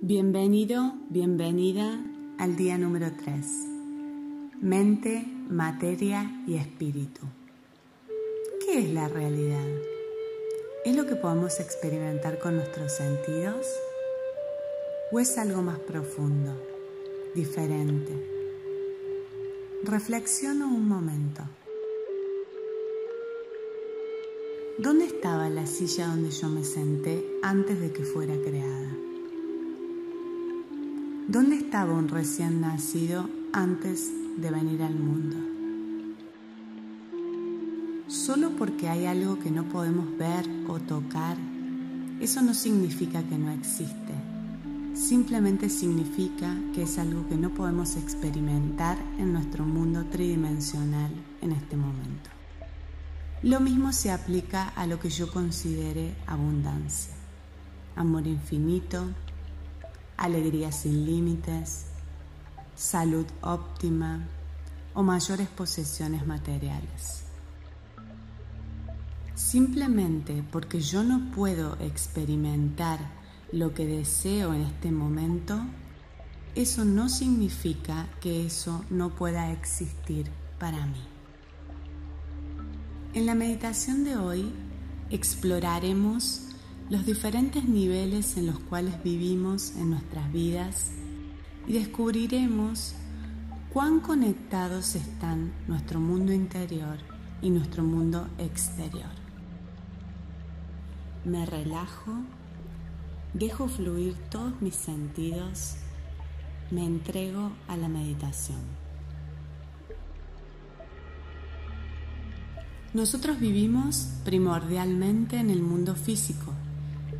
Bienvenido, bienvenida al día número 3. Mente, materia y espíritu. ¿Qué es la realidad? ¿Es lo que podemos experimentar con nuestros sentidos? ¿O es algo más profundo, diferente? Reflexiono un momento. ¿Dónde estaba la silla donde yo me senté antes de que fuera creada? ¿Dónde estaba un recién nacido antes de venir al mundo? Solo porque hay algo que no podemos ver o tocar, eso no significa que no existe. Simplemente significa que es algo que no podemos experimentar en nuestro mundo tridimensional en este momento. Lo mismo se aplica a lo que yo considere abundancia, amor infinito, alegría sin límites, salud óptima o mayores posesiones materiales. Simplemente porque yo no puedo experimentar lo que deseo en este momento, eso no significa que eso no pueda existir para mí. En la meditación de hoy exploraremos los diferentes niveles en los cuales vivimos en nuestras vidas y descubriremos cuán conectados están nuestro mundo interior y nuestro mundo exterior. Me relajo, dejo fluir todos mis sentidos, me entrego a la meditación. Nosotros vivimos primordialmente en el mundo físico,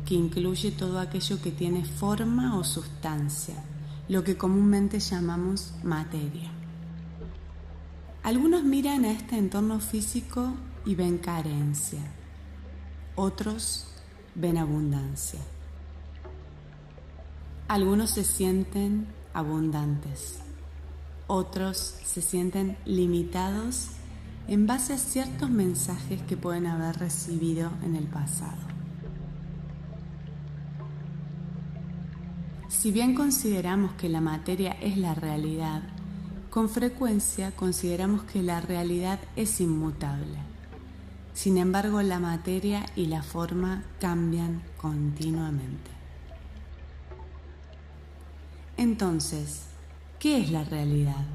que incluye todo aquello que tiene forma o sustancia, lo que comúnmente llamamos materia. Algunos miran a este entorno físico y ven carencia, otros ven abundancia. Algunos se sienten abundantes, otros se sienten limitados en base a ciertos mensajes que pueden haber recibido en el pasado. Si bien consideramos que la materia es la realidad, con frecuencia consideramos que la realidad es inmutable. Sin embargo, la materia y la forma cambian continuamente. Entonces, ¿qué es la realidad?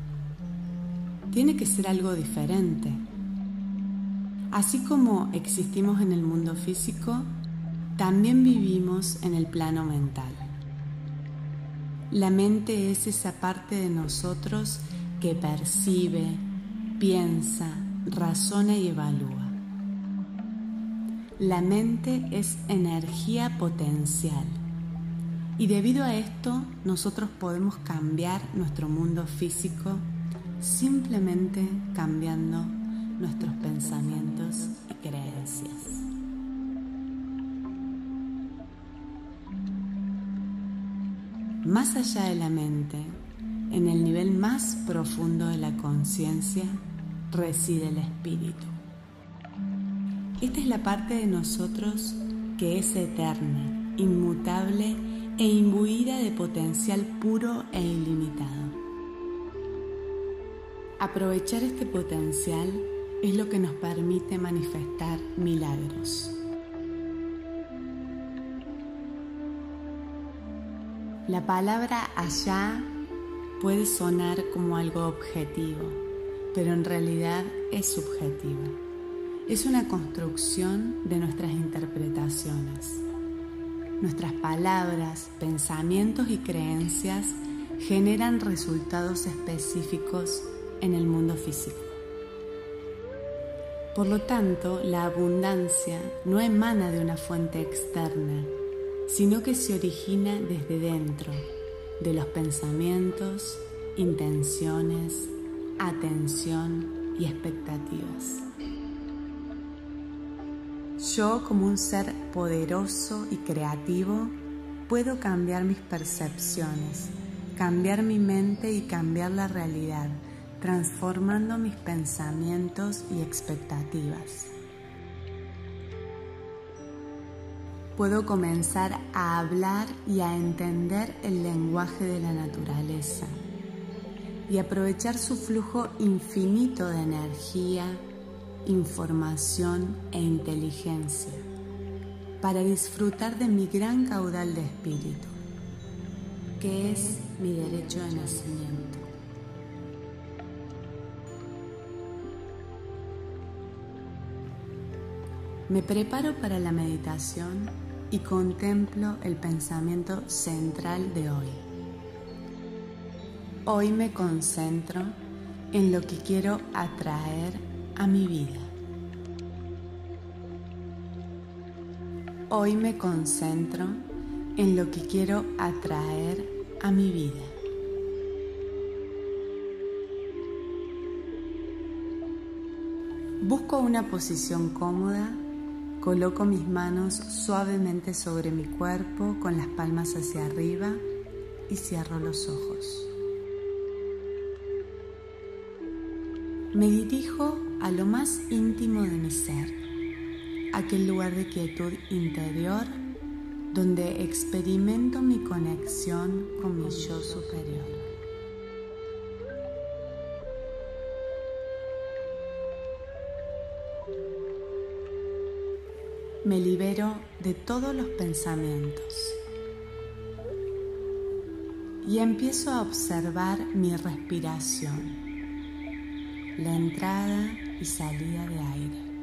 Tiene que ser algo diferente. Así como existimos en el mundo físico, también vivimos en el plano mental. La mente es esa parte de nosotros que percibe, piensa, razona y evalúa. La mente es energía potencial y debido a esto nosotros podemos cambiar nuestro mundo físico simplemente cambiando nuestros pensamientos y creencias. Más allá de la mente, en el nivel más profundo de la conciencia, reside el espíritu. Esta es la parte de nosotros que es eterna, inmutable e imbuida de potencial puro e ilimitado. Aprovechar este potencial es lo que nos permite manifestar milagros. La palabra allá puede sonar como algo objetivo, pero en realidad es subjetiva. Es una construcción de nuestras interpretaciones. Nuestras palabras, pensamientos y creencias generan resultados específicos en el mundo físico. Por lo tanto, la abundancia no emana de una fuente externa, sino que se origina desde dentro, de los pensamientos, intenciones, atención y expectativas. Yo como un ser poderoso y creativo puedo cambiar mis percepciones, cambiar mi mente y cambiar la realidad, transformando mis pensamientos y expectativas. Puedo comenzar a hablar y a entender el lenguaje de la naturaleza y aprovechar su flujo infinito de energía, información e inteligencia para disfrutar de mi gran caudal de espíritu, que es mi derecho de nacimiento. Me preparo para la meditación y contemplo el pensamiento central de hoy. Hoy me concentro en lo que quiero atraer a mi vida. Hoy me concentro en lo que quiero atraer a mi vida. Busco una posición cómoda, coloco mis manos suavemente sobre mi cuerpo con las palmas hacia arriba y cierro los ojos. Me dirijo a lo más íntimo de mi ser, aquel lugar de quietud interior donde experimento mi conexión con mi yo superior. Me libero de todos los pensamientos y empiezo a observar mi respiración la entrada y salida de aire.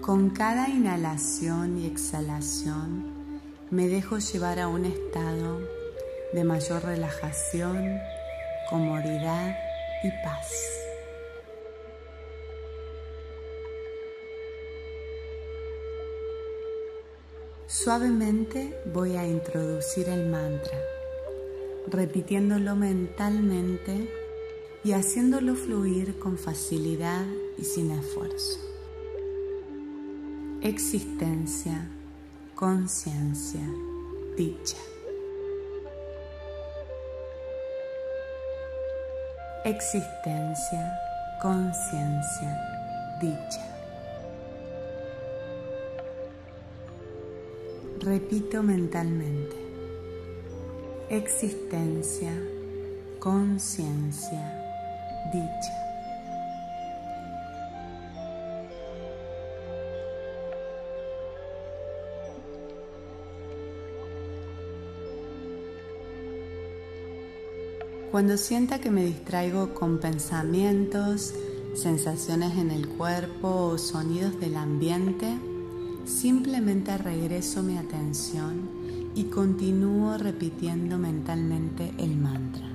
Con cada inhalación y exhalación me dejo llevar a un estado de mayor relajación, comodidad y paz. Suavemente voy a introducir el mantra, repitiéndolo mentalmente y haciéndolo fluir con facilidad y sin esfuerzo. Existencia, conciencia, dicha. Existencia, conciencia, dicha. Repito mentalmente. Existencia, conciencia, dicha. Cuando sienta que me distraigo con pensamientos, sensaciones en el cuerpo o sonidos del ambiente, Simplemente regreso mi atención y continúo repitiendo mentalmente el mantra.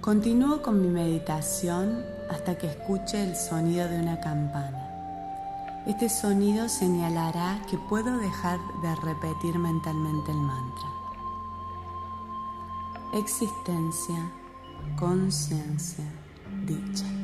Continúo con mi meditación hasta que escuche el sonido de una campana. Este sonido señalará que puedo dejar de repetir mentalmente el mantra. Existencia, conciencia, dicha.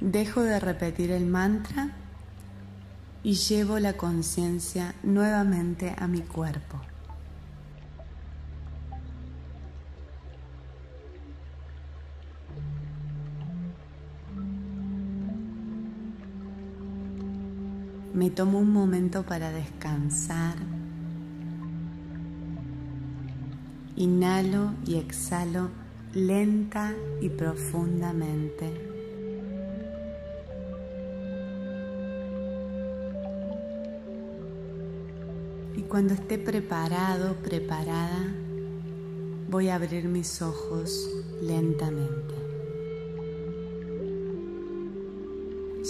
Dejo de repetir el mantra y llevo la conciencia nuevamente a mi cuerpo. Me tomo un momento para descansar. Inhalo y exhalo lenta y profundamente. Cuando esté preparado, preparada, voy a abrir mis ojos lentamente.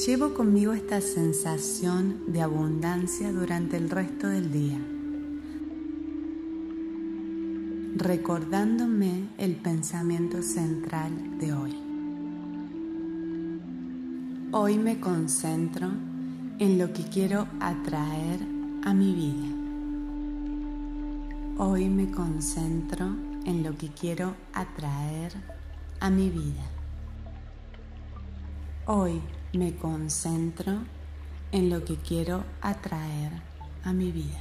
Llevo conmigo esta sensación de abundancia durante el resto del día, recordándome el pensamiento central de hoy. Hoy me concentro en lo que quiero atraer a mi vida. Hoy me concentro en lo que quiero atraer a mi vida. Hoy me concentro en lo que quiero atraer a mi vida.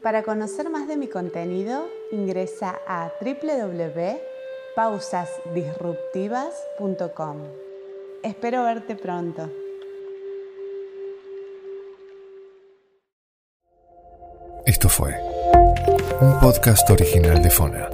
Para conocer más de mi contenido, ingresa a www.pausasdisruptivas.com. Espero verte pronto. Esto fue un podcast original de Fona.